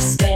stay.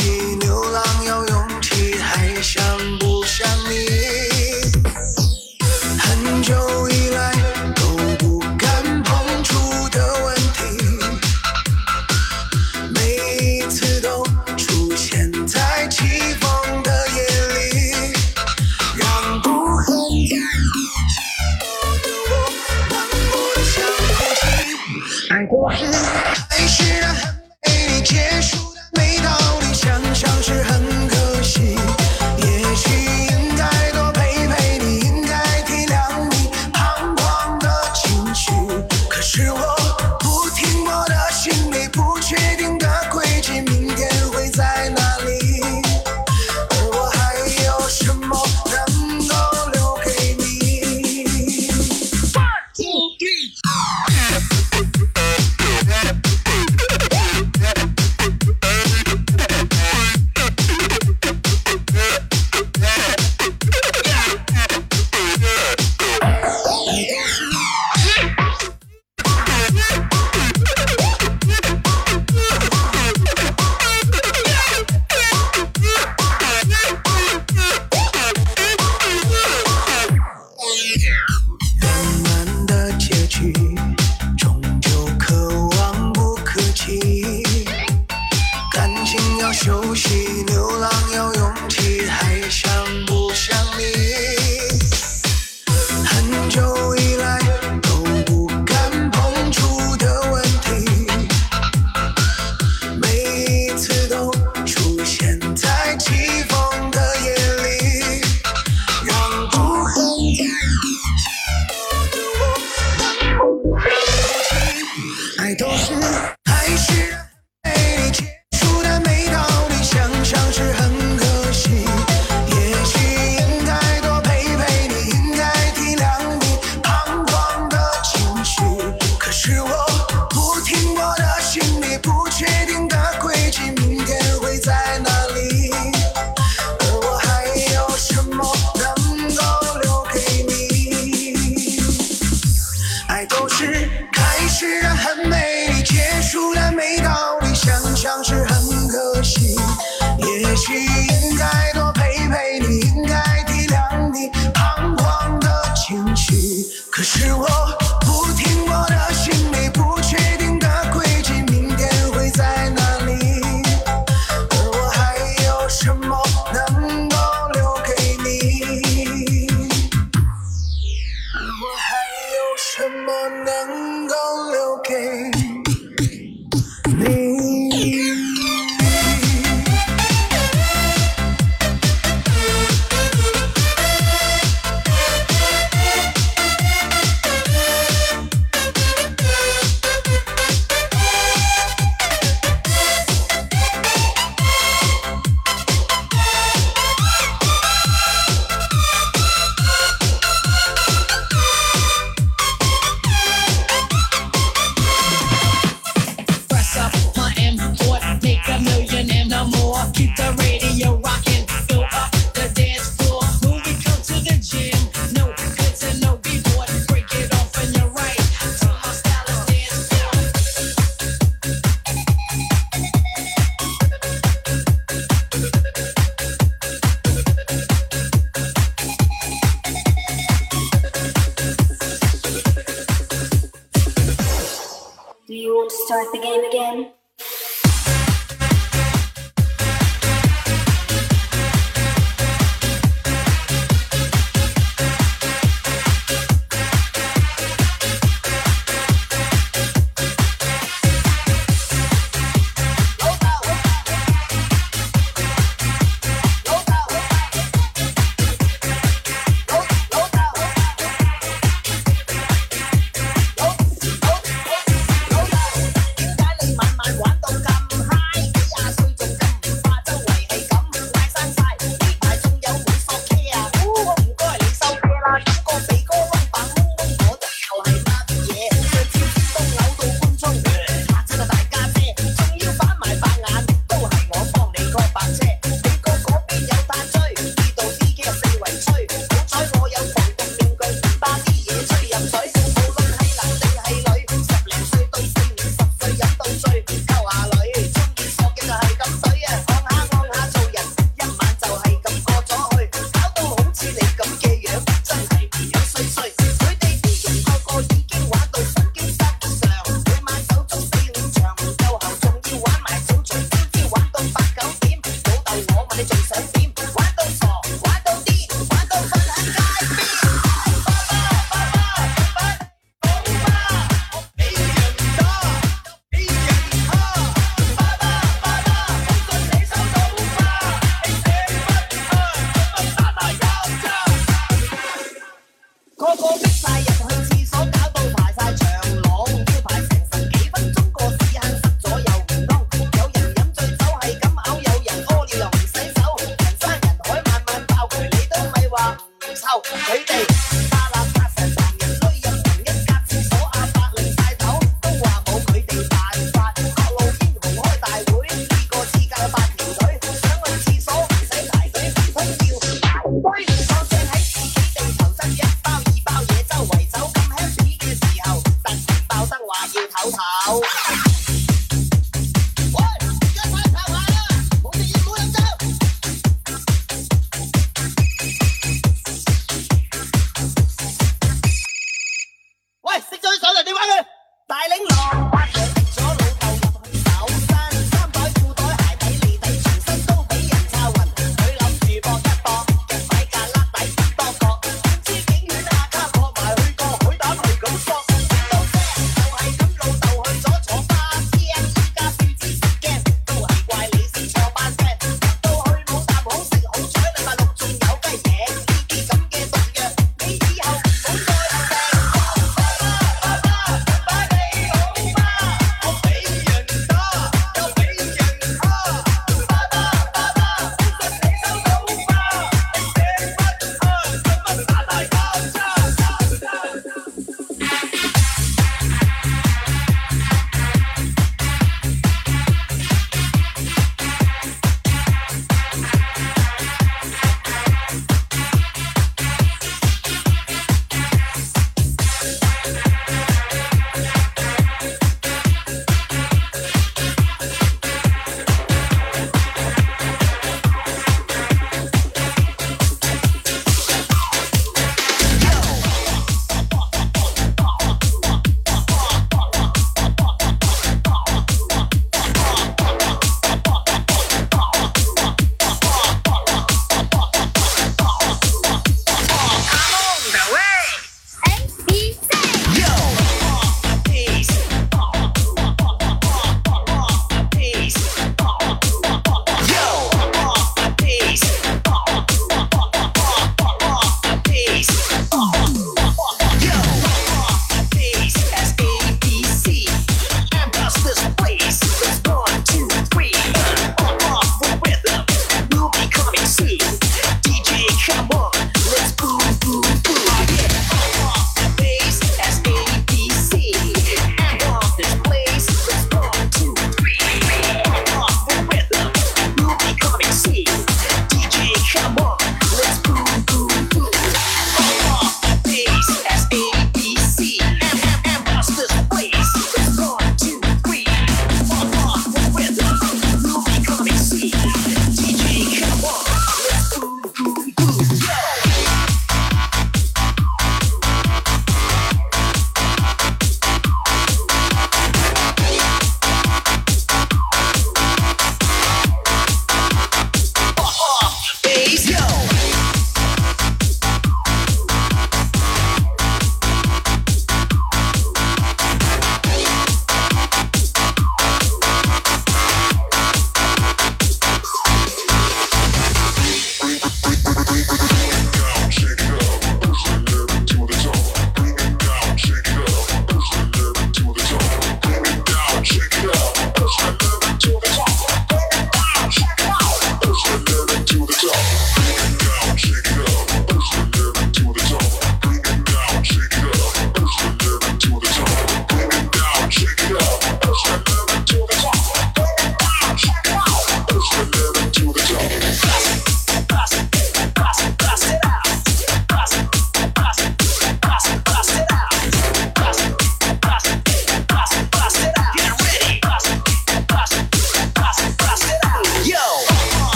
You.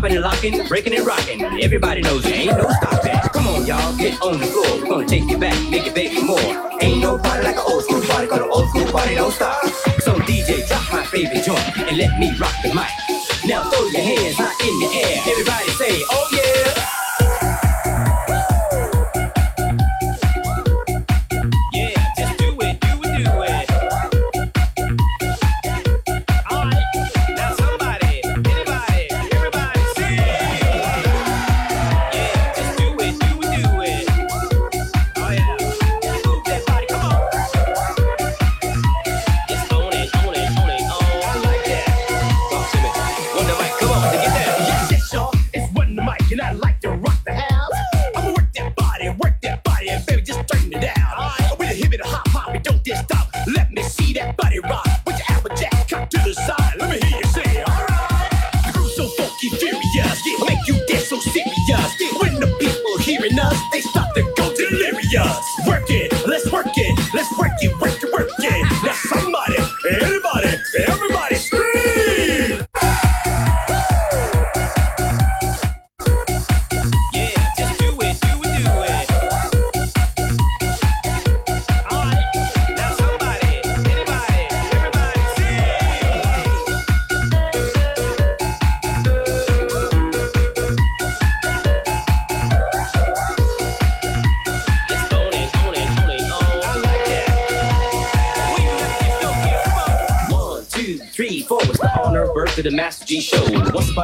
popping and locking, breaking and rocking. Everybody knows there ain't no stopping. Come on, y'all, get on the floor. We're gonna take you back, make it big more. Ain't no party like an old school party, cause an old school party don't stop. So DJ, drop my favorite joint and let me rock the mic.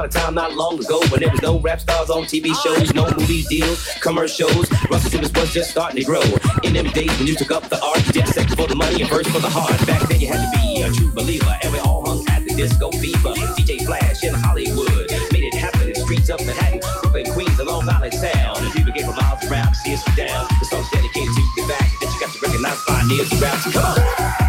a time not long ago when there was no rap stars on TV shows, no movie deals, commercials. Russell Simmons was just starting to grow. In them days when you took up the art, you did sex for the money and first for the heart. Back then you had to be a true believer, and we all hung at the disco fever. DJ Flash in Hollywood made it happen in streets of Manhattan, Brooklyn, Queens, and Long Island sound. And people came from miles around to see us down. The song's dedicated to the fact that you got to recognize pioneers and raps. Come on.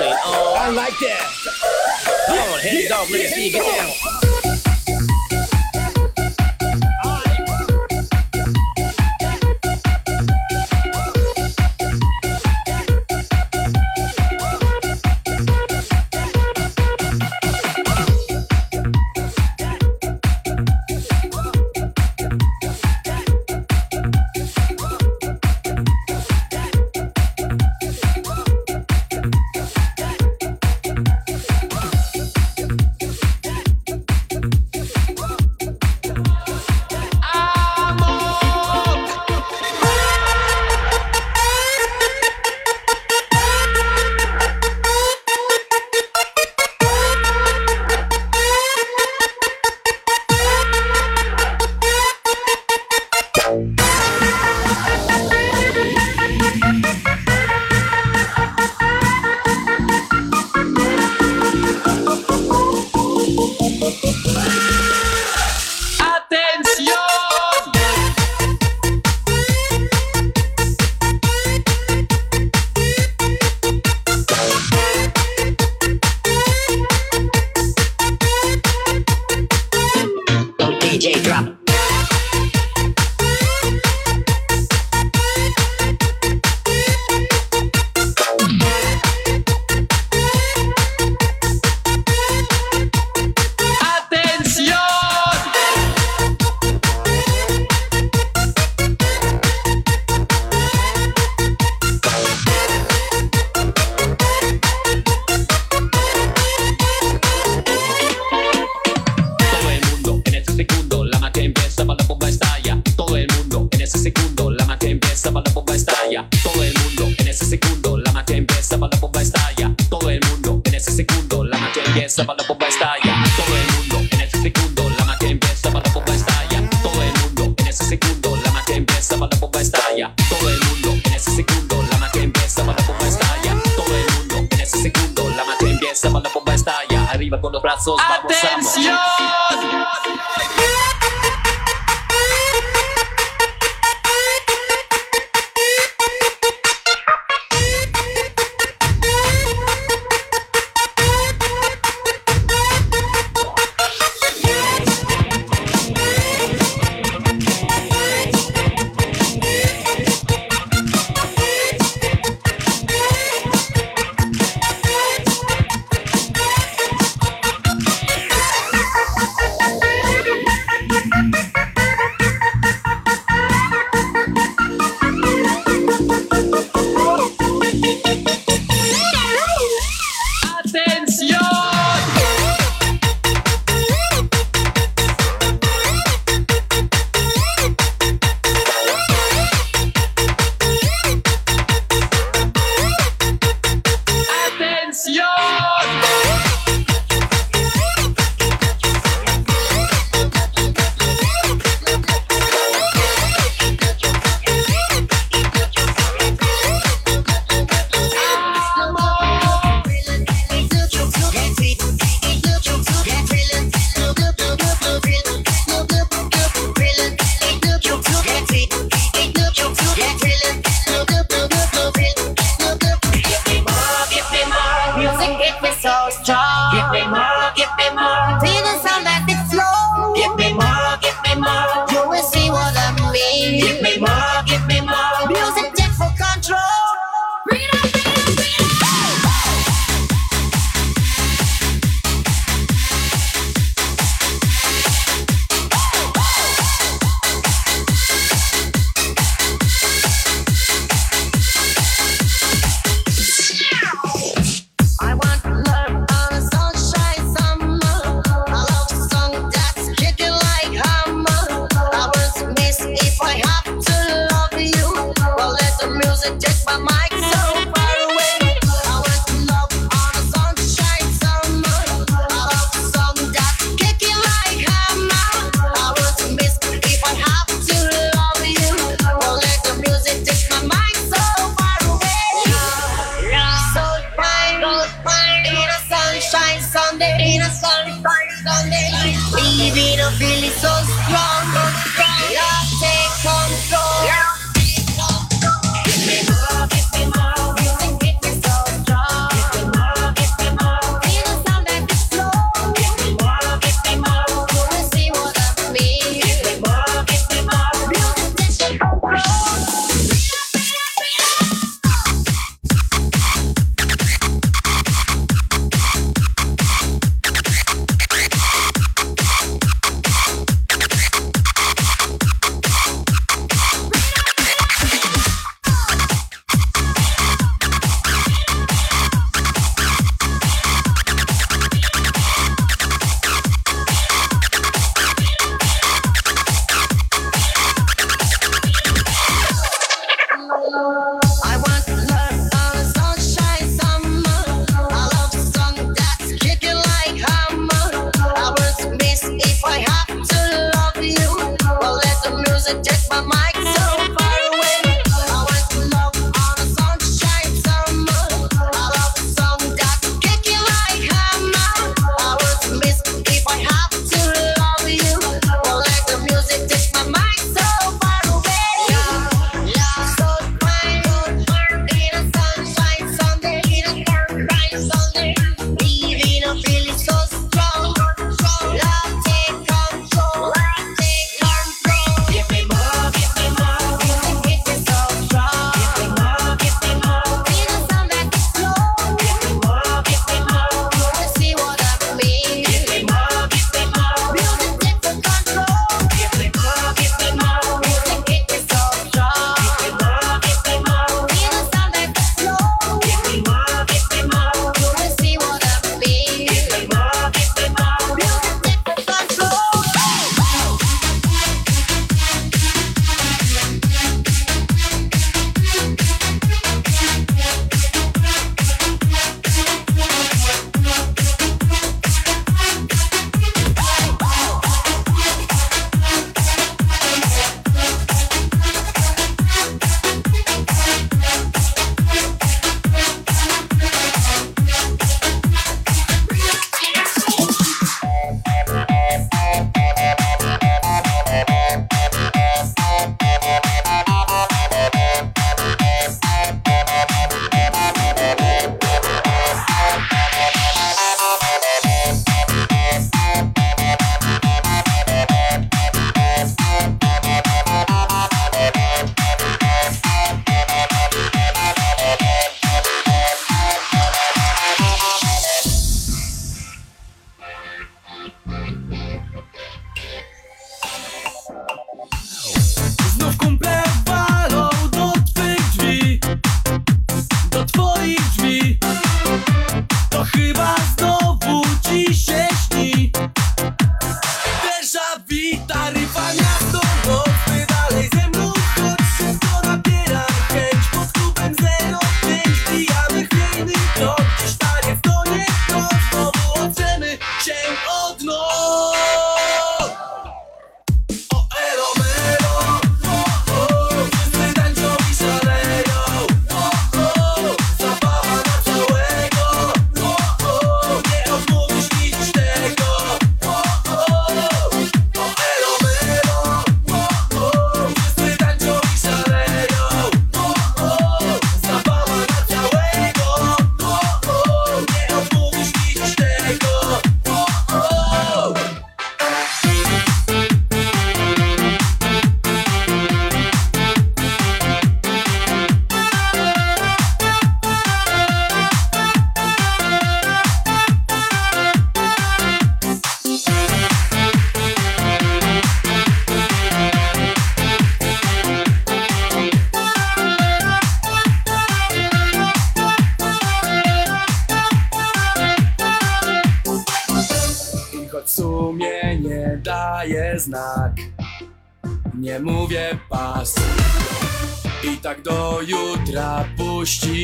on. I like that. Come on, hands off, let me see you get down.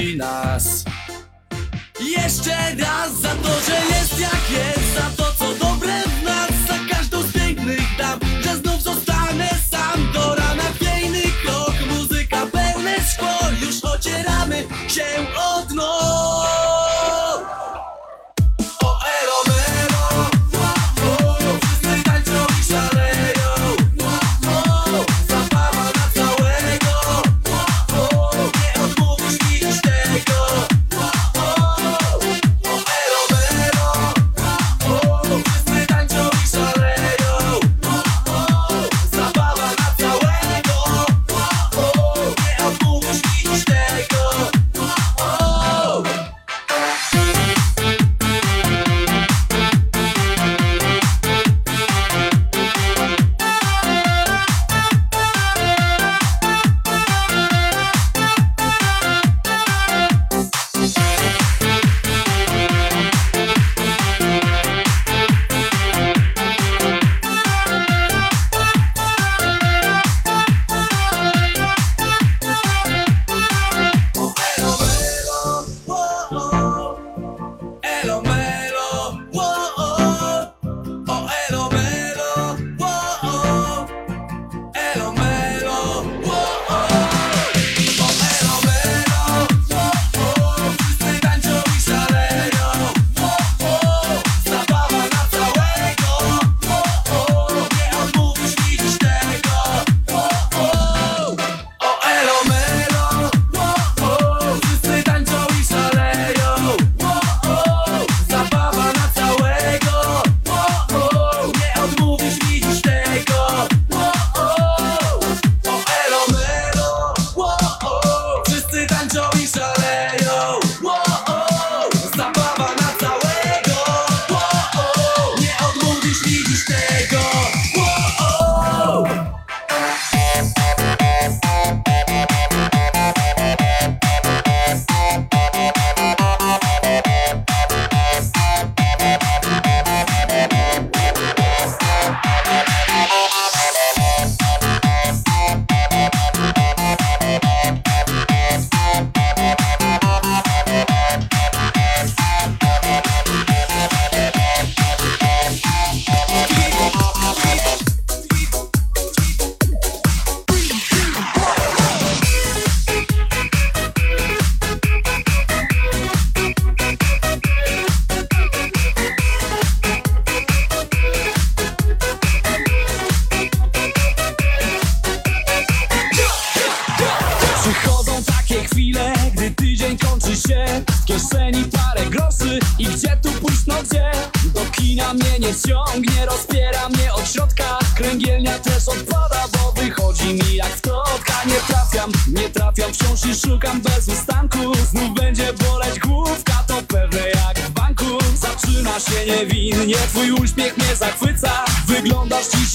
nas. Jeszcze raz za to, że jest jak jest Za to, co dobre w nas Za każdą z pięknych dam Że znów zostanę sam do rana. Piękny krok, muzyka pełne szkło Już ocieramy się od noc.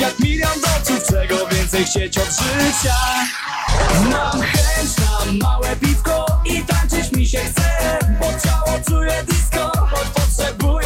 jak milion doców Czego więcej chcieć od życia. Mam chęć na małe piwko I tańczyć mi się chce Bo ciało czuje disco Choć potrzebuję